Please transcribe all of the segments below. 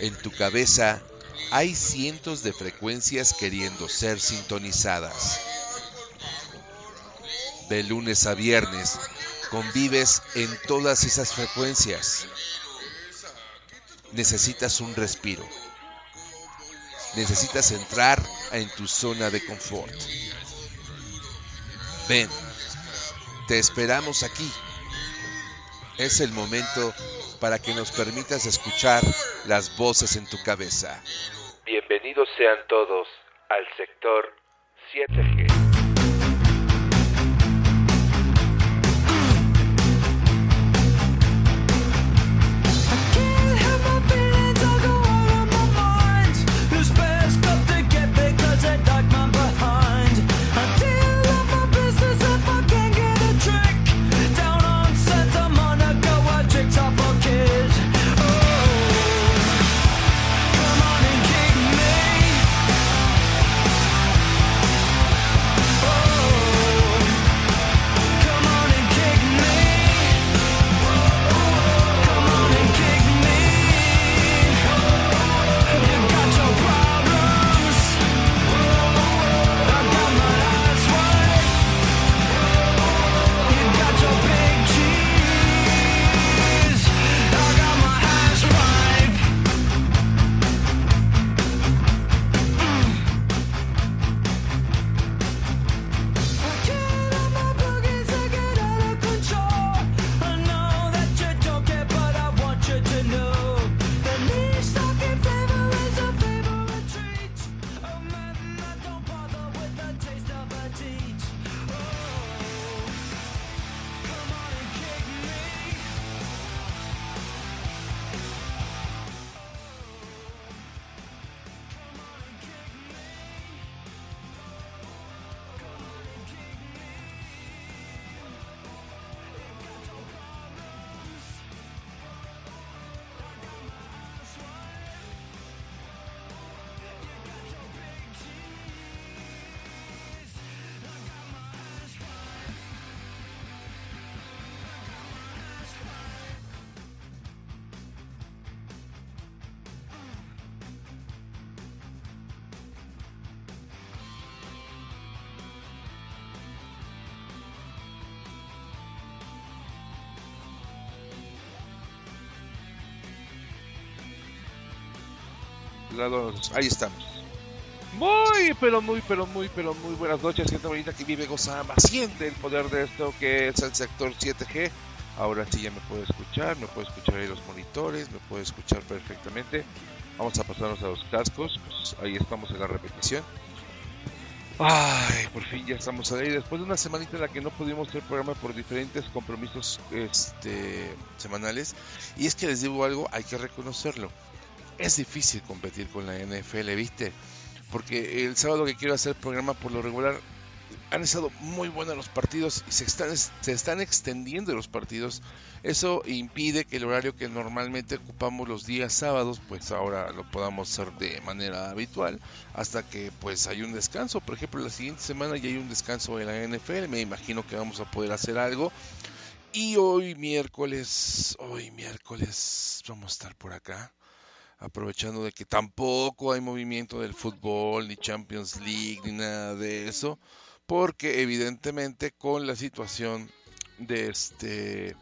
En tu cabeza hay cientos de frecuencias queriendo ser sintonizadas. De lunes a viernes convives en todas esas frecuencias. Necesitas un respiro. Necesitas entrar en tu zona de confort. Ven, te esperamos aquí. Es el momento para que nos permitas escuchar las voces en tu cabeza. Bienvenidos sean todos al sector 7 Ahí estamos. Muy, pero muy, pero muy, pero muy buenas noches, gente bonita que vive, goza, más siente el poder de esto que es el sector 7G. Ahora sí ya me puede escuchar, me puede escuchar ahí los monitores, me puede escuchar perfectamente. Vamos a pasarnos a los cascos, pues ahí estamos en la repetición. Ay, por fin ya estamos ahí. Después de una semanita en la que no pudimos hacer programa por diferentes compromisos este, semanales. Y es que les digo algo, hay que reconocerlo. Es difícil competir con la NFL, ¿viste? Porque el sábado que quiero hacer programa por lo regular han estado muy buenos los partidos y se están, se están extendiendo los partidos. Eso impide que el horario que normalmente ocupamos los días sábados, pues ahora lo podamos hacer de manera habitual hasta que pues hay un descanso. Por ejemplo, la siguiente semana ya hay un descanso en la NFL, me imagino que vamos a poder hacer algo. Y hoy miércoles, hoy miércoles vamos a estar por acá aprovechando de que tampoco hay movimiento del fútbol, ni Champions League, ni nada de eso, porque evidentemente con la situación de este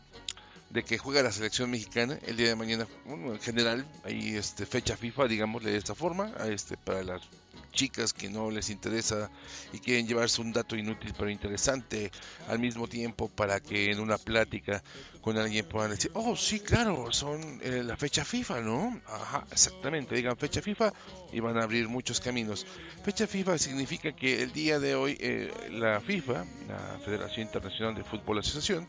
de que juega la selección mexicana el día de mañana, bueno, en general, hay este fecha FIFA, digámosle de esta forma, este para las chicas que no les interesa y quieren llevarse un dato inútil pero interesante al mismo tiempo para que en una plática con alguien puedan decir, oh sí, claro, son eh, la fecha FIFA, ¿no? Ajá, exactamente, digan fecha FIFA y van a abrir muchos caminos. Fecha FIFA significa que el día de hoy eh, la FIFA, la Federación Internacional de Fútbol Asociación,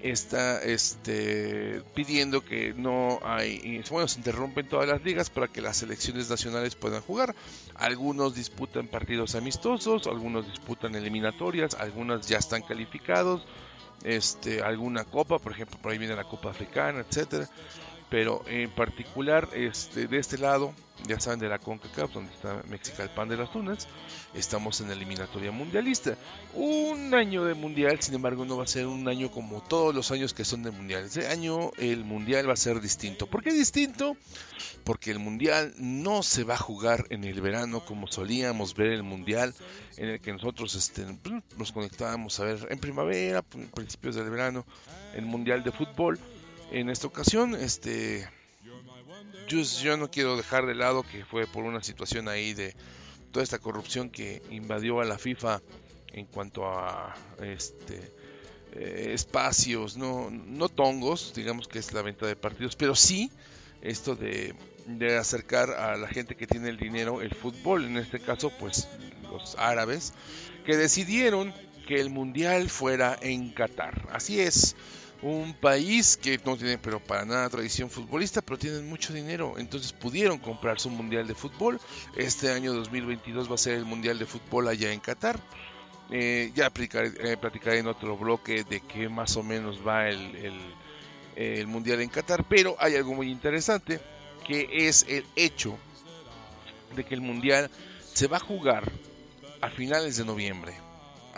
está este, pidiendo que no hay, bueno, se interrumpen todas las ligas para que las selecciones nacionales puedan jugar. Algunos disputan partidos amistosos, algunos disputan eliminatorias, algunas ya están calificados, este, alguna copa, por ejemplo, por ahí viene la Copa Africana, etcétera. Pero en particular, este, de este lado, ya saben de la CONCACAF, donde está México el pan de las tunas, estamos en la eliminatoria mundialista. Un año de mundial, sin embargo, no va a ser un año como todos los años que son de mundial. Este año el mundial va a ser distinto. ¿Por qué distinto? Porque el mundial no se va a jugar en el verano como solíamos ver el mundial, en el que nosotros este, pues, nos conectábamos a ver en primavera, principios del verano, el mundial de fútbol. En esta ocasión, este yo, no quiero dejar de lado que fue por una situación ahí de toda esta corrupción que invadió a la FIFA en cuanto a este eh, espacios, no, no tongos, digamos que es la venta de partidos, pero sí esto de, de acercar a la gente que tiene el dinero el fútbol, en este caso pues los árabes, que decidieron que el mundial fuera en Qatar. Así es, un país que no tiene pero para nada tradición futbolista, pero tienen mucho dinero, entonces pudieron comprarse un mundial de fútbol. Este año 2022 va a ser el mundial de fútbol allá en Qatar. Eh, ya eh, platicaré en otro bloque de qué más o menos va el, el mundial en Qatar, pero hay algo muy interesante que es el hecho de que el mundial se va a jugar a finales de noviembre.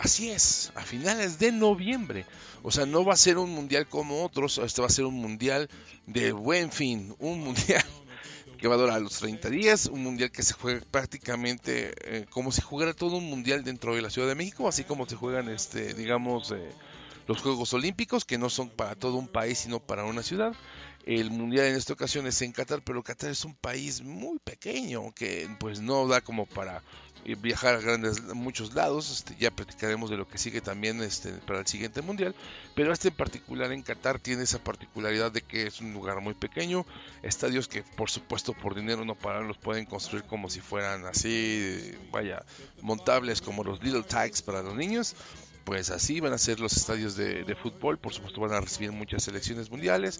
Así es, a finales de noviembre. O sea, no va a ser un mundial como otros, este va a ser un mundial de buen fin, un mundial que va a durar los 30 días, un mundial que se juega prácticamente eh, como si jugara todo un mundial dentro de la Ciudad de México, así como se juegan, este, digamos, eh, los Juegos Olímpicos, que no son para todo un país, sino para una ciudad. El mundial en esta ocasión es en Qatar, pero Qatar es un país muy pequeño que pues no da como para viajar a grandes muchos lados este, ya platicaremos de lo que sigue también este para el siguiente mundial pero este en particular en Qatar tiene esa particularidad de que es un lugar muy pequeño estadios que por supuesto por dinero no paran los pueden construir como si fueran así vaya montables como los little tags para los niños pues así van a ser los estadios de, fútbol por supuesto van a recibir muchas selecciones mundiales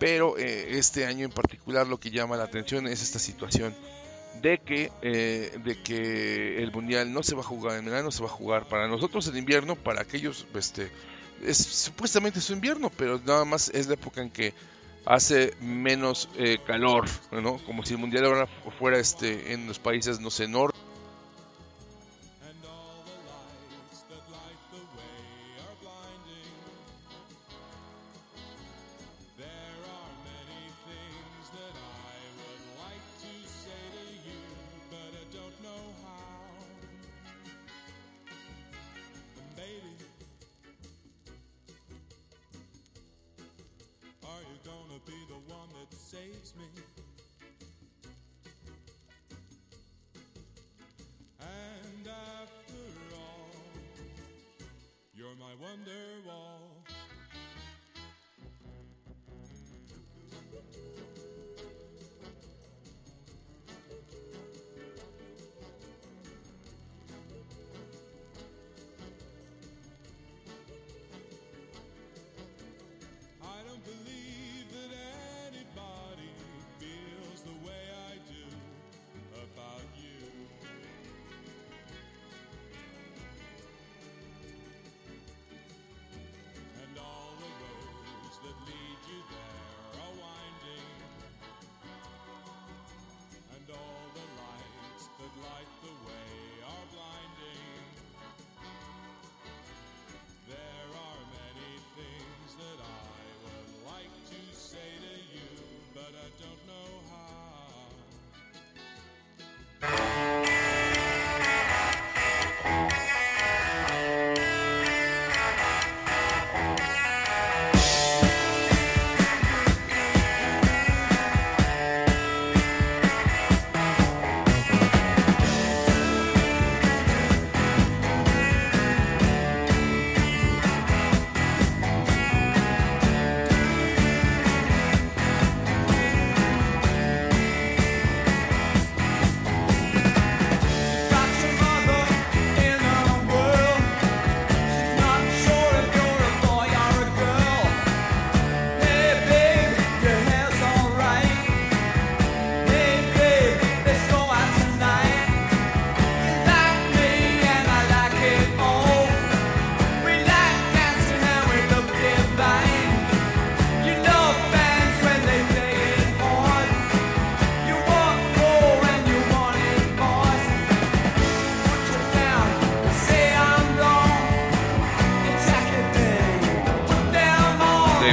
pero eh, este año en particular lo que llama la atención es esta situación de que, eh, de que el mundial no se va a jugar en verano, se va a jugar para nosotros en invierno, para aquellos, este, es supuestamente su invierno, pero nada más es la época en que hace menos eh, calor, ¿no? Como si el mundial ahora fuera este en los países, no sé, norte daze me. And after all, you're my wonder.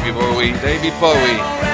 David Bowie, David Bowie.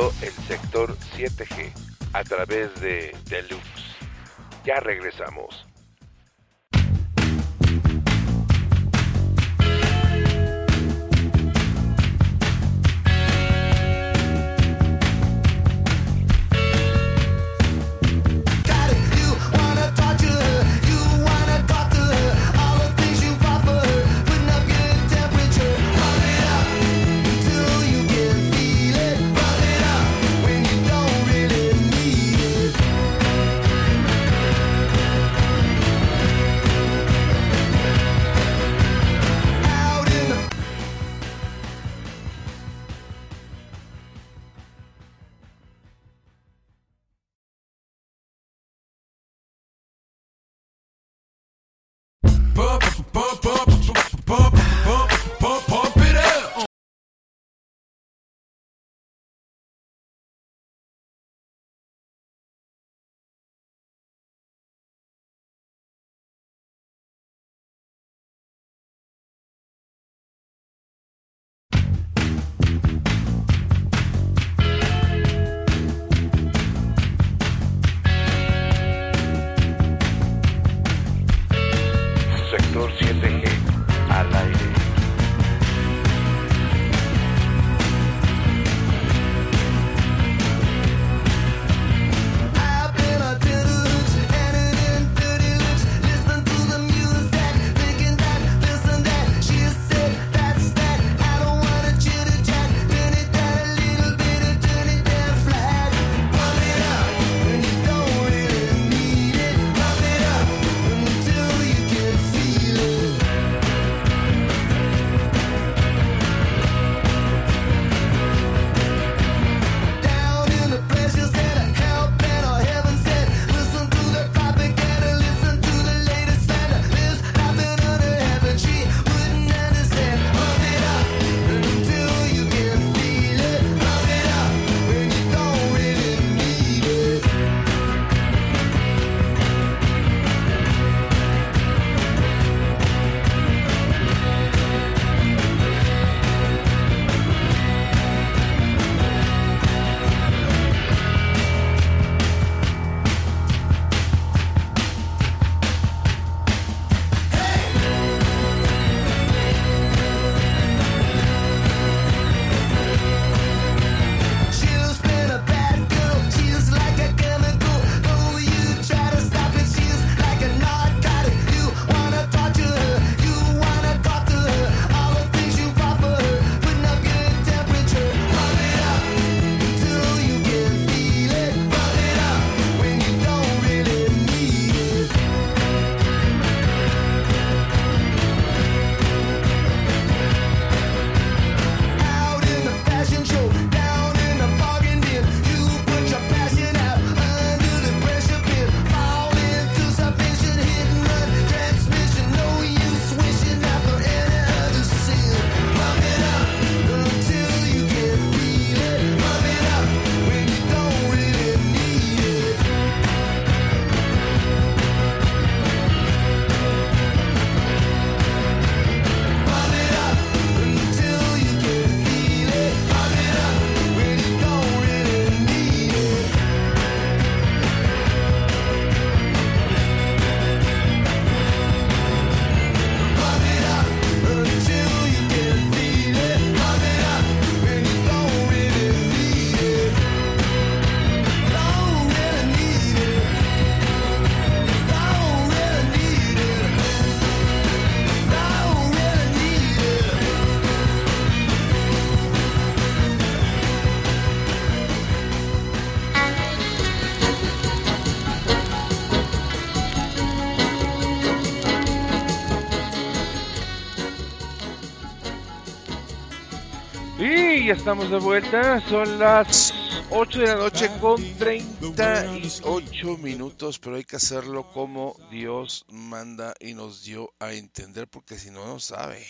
El sector 7G a través de Deluxe. Ya regresamos. Y ya estamos de vuelta, son las 8 de la noche con 38 minutos, pero hay que hacerlo como Dios manda y nos dio a entender, porque si no, no sabe.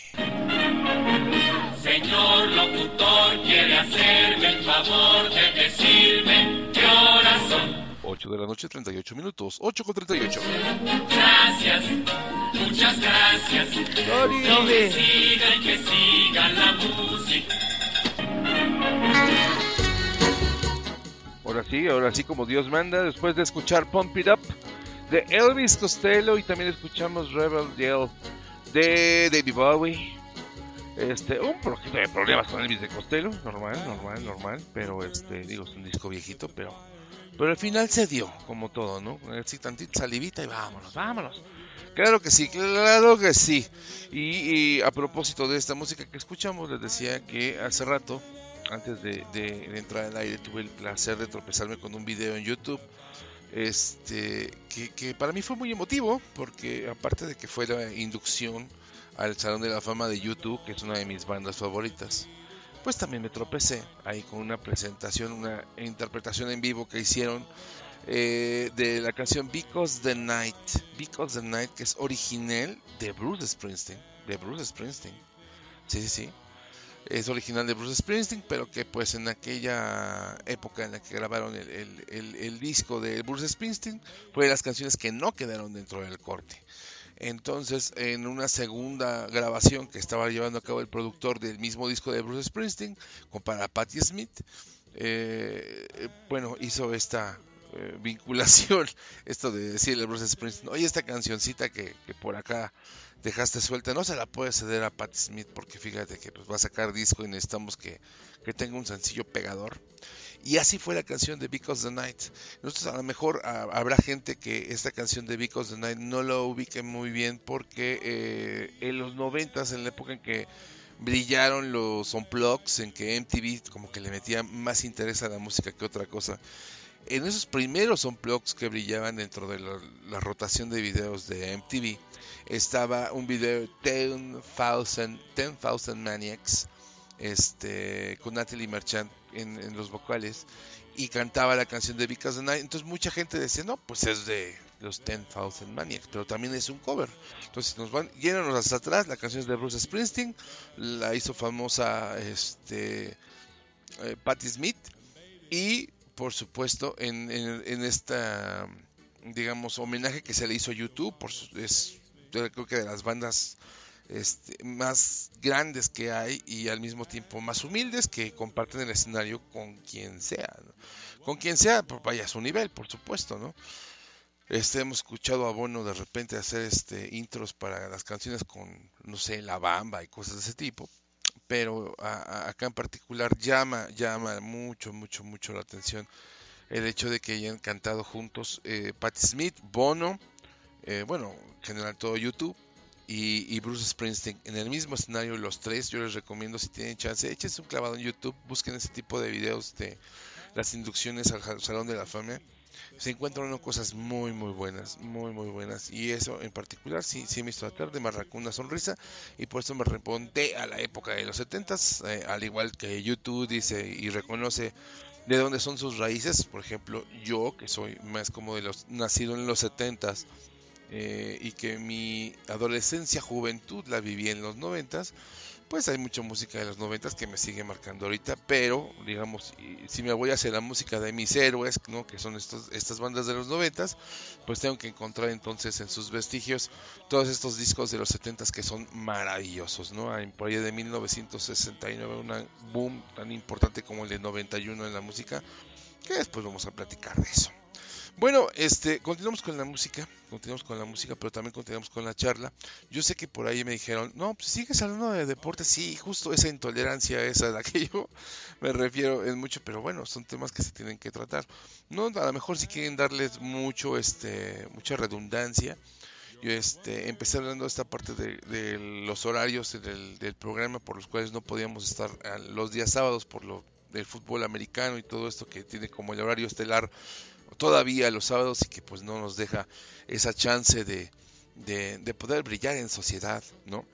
Señor locutor, quiere hacerme el favor de decirme qué horas son. 8 de la noche, 38 minutos, 8 con 38. Gracias, muchas gracias. No que siga y que siga la música. Ahora sí, ahora sí como Dios manda, después de escuchar Pump It Up de Elvis Costello y también escuchamos Rebel Yell de David Bowie. Este, un poquito de problemas con Elvis de Costello, normal, normal, normal, pero este, digo, es un disco viejito, pero pero al final se dio, como todo, ¿no? Así tantita salivita y vámonos, vámonos. Claro que sí, claro que sí. Y, y a propósito de esta música que escuchamos, les decía que hace rato, antes de, entrar al aire, tuve el placer de tropezarme con un video en YouTube. Este, que, que para mí fue muy emotivo, porque aparte de que fue la inducción al Salón de la Fama de YouTube, que es una de mis bandas favoritas, pues también me tropecé ahí con una presentación, una interpretación en vivo que hicieron eh, de la canción Because the Night. Because the Night, que es original de Bruce Springsteen. De Bruce Springsteen. Sí, sí, sí. Es original de Bruce Springsteen, pero que pues en aquella época en la que grabaron el, el- el- disco de Bruce Springsteen, fue de las canciones que no quedaron dentro del corte. Entonces, en una segunda grabación que estaba llevando a cabo el productor del mismo disco de Bruce Springsteen, para Patti Smith, eh, bueno, hizo esta eh, vinculación, esto de decirle a Bruce Springsteen, oye, esta cancioncita que por acá dejaste suelta, no se la puede ceder a Patti Smith porque fíjate que pues, va a sacar disco y necesitamos que, que tenga un sencillo pegador. Y así fue la canción de Because the Night. Nosotros a lo mejor ah, habrá gente que esta canción de Because the Night no lo ubique muy bien porque eh, en los noventas, en la época en que brillaron los unplugs, en que MTV como que le metía más interés a la música que otra cosa. En esos primeros unplugs que brillaban dentro de la, rotación de videos de MTV, estaba un video 10,000 10,000 Maniacs este, con Natalie Merchant en, en los vocales y cantaba la canción de Because the Night. Entonces mucha gente decía, no, pues es de los 10,000 Maniacs, pero también es un cover. Entonces nos van, llénanos hasta atrás, la canción es de Bruce Springsteen, la hizo famosa este, eh, Patti Smith y por supuesto en, en, esta, digamos, homenaje que se le hizo a YouTube, por su- es creo que de las bandas este, más grandes que hay y al mismo tiempo más humildes que comparten el escenario con quien sea, con quien sea, pues vaya a su nivel, por supuesto, ¿no? Este, hemos escuchado a Bono de repente hacer este intros para las canciones con, no sé, La Bamba y cosas de ese tipo, pero a- acá en particular llama, llama mucho, mucho, mucho la atención el hecho de que hayan cantado juntos eh, Patti Smith, Bono, eh, bueno, en general todo YouTube y, Bruce Springsteen en el mismo escenario los tres. Yo les recomiendo si tienen chance, échense un clavado en YouTube, busquen ese tipo de videos de las inducciones al Salón de la Fama. Se encuentran cosas muy muy buenas, muy muy buenas. Y eso en particular sí, sí me hizo tratar de marcar una sonrisa y por eso me remonté a la época de los 70s, eh, al igual que YouTube dice y reconoce de dónde son sus raíces, por ejemplo yo que soy más como de los nacido en los 70s eh, y que mi adolescencia, juventud la viví en los noventas, pues hay mucha música de los noventas que me sigue marcando ahorita, pero digamos, si me voy hacia la música de mis héroes, ¿no? que son estos, estas bandas de los noventas, pues tengo que encontrar entonces en sus vestigios todos estos discos de los setentas que son maravillosos, ¿no? Por ahí de 1969 un boom tan importante como el de 91 en la música, que después vamos a platicar de eso. Bueno, este, continuamos con la música, continuamos con la música, pero también continuamos con la charla. Yo sé que por ahí me dijeron, no, pues sigues hablando de deporte, sí, justo esa intolerancia esa a la que yo me refiero es mucho, pero bueno, son temas que se tienen que tratar. No, a lo mejor si quieren darles mucho, este, mucha redundancia. Yo este, empecé hablando de esta parte de, de los horarios del, del programa por los cuales no podíamos estar a los días sábados por lo del fútbol americano y todo esto que tiene como el horario estelar todavía los sábados y que pues no nos deja esa chance de, de, de poder brillar en sociedad, ¿no?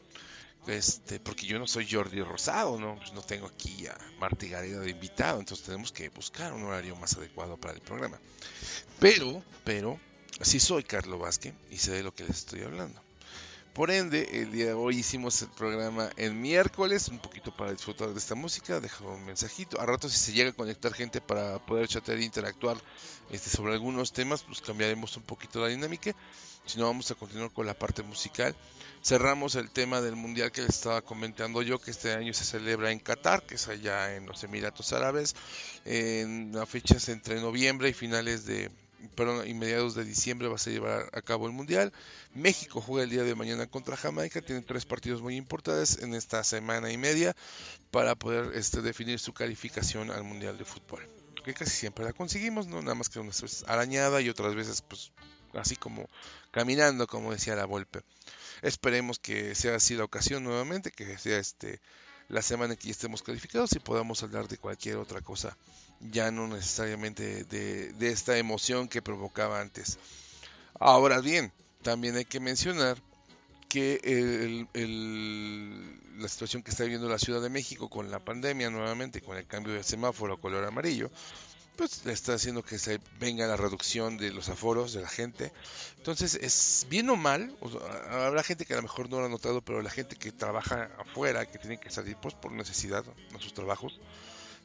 Este, porque yo no soy Jordi Rosado, ¿no? Pues no tengo aquí a Martí Gareda de invitado, entonces tenemos que buscar un horario más adecuado para el programa. Pero, pero, sí soy Carlos Vázquez y sé de lo que les estoy hablando. Por ende, el día de hoy hicimos el programa en miércoles, un poquito para disfrutar de esta música, dejar un mensajito. A rato si se llega a conectar gente para poder chatear e interactuar este, sobre algunos temas, pues cambiaremos un poquito la dinámica. Si no, vamos a continuar con la parte musical. cerramos el tema del mundial que les estaba comentando yo, que este año se celebra en Qatar, que es allá en los Emiratos Árabes, en las fechas entre noviembre y finales de, perdón, y mediados de diciembre va a se llevar a cabo el mundial. México juega el día de mañana contra Jamaica, tiene tres partidos muy importantes en esta semana y media para poder este, definir su calificación al mundial de fútbol. Que casi siempre la conseguimos, no nada más que unas veces arañada y otras veces pues así como caminando, como decía la Volpe. Esperemos que sea así la ocasión nuevamente, que sea este la semana en que ya estemos calificados y podamos hablar de cualquier otra cosa, ya no necesariamente de, esta emoción que provocaba antes. Ahora bien, también hay que mencionar que el- la situación que está viviendo la Ciudad de México con la pandemia nuevamente, con el cambio de semáforo a color amarillo, pues está haciendo que se venga la reducción de los aforos de la gente. Entonces, es bien o mal, o habrá gente que a lo mejor no lo ha notado, pero la gente que trabaja afuera, que tiene que salir pues por necesidad a sus trabajos,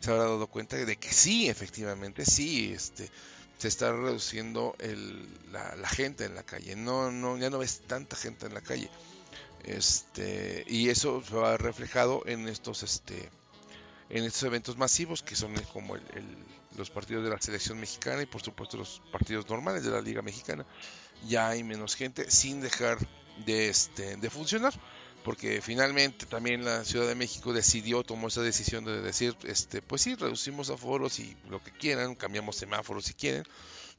se habrá dado cuenta de que sí, efectivamente, sí, este, se está reduciendo el, la, gente en la calle. No, no, ya no ves tanta gente en la calle. Este, y eso se va reflejado en estos, este, en estos eventos masivos que son como el- los partidos de la selección mexicana y por supuesto los partidos normales de la liga mexicana. Ya hay menos gente sin dejar de, este, de funcionar porque finalmente también la Ciudad de México decidió, tomó esa decisión de decir, este, pues sí, reducimos aforos y lo que quieran, cambiamos semáforos si quieren,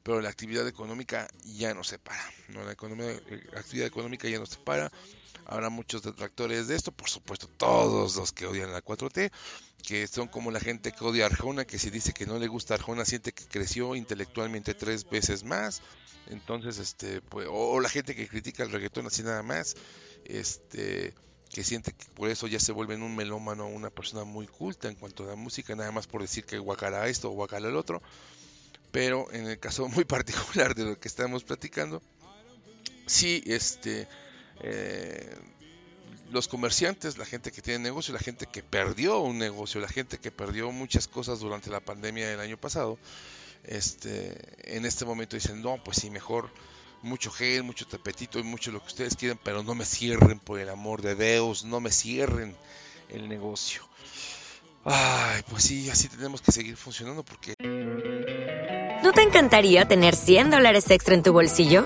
pero la actividad económica ya no se para, ¿no? La economía, eh, actividad económica ya no se para, habrá muchos detractores de esto, por supuesto todos los que odian la 4T, que son como la gente que odia a Arjona, que si dice que no le gusta Arjona siente que creció intelectualmente tres veces más, entonces este pues, o, o la gente que critica el reggaetón así nada más, este que siente que por eso ya se vuelven un melómano, una persona muy culta en cuanto a la música, nada más por decir que guacala esto o guacala el otro, pero en el caso muy particular de lo que estamos platicando, sí, este, eh, los comerciantes, la gente que tiene negocio, la gente que perdió un negocio, la gente que perdió muchas cosas durante la pandemia del año pasado, este, en este momento dicen, no, pues sí, mejor mucho gel, mucho tapetito y mucho lo que ustedes quieran, pero no me cierren por el amor de Dios, no me cierren el negocio. Ay, pues sí, así tenemos que seguir funcionando porque ¿No te encantaría tener 100 dólares extra en tu bolsillo?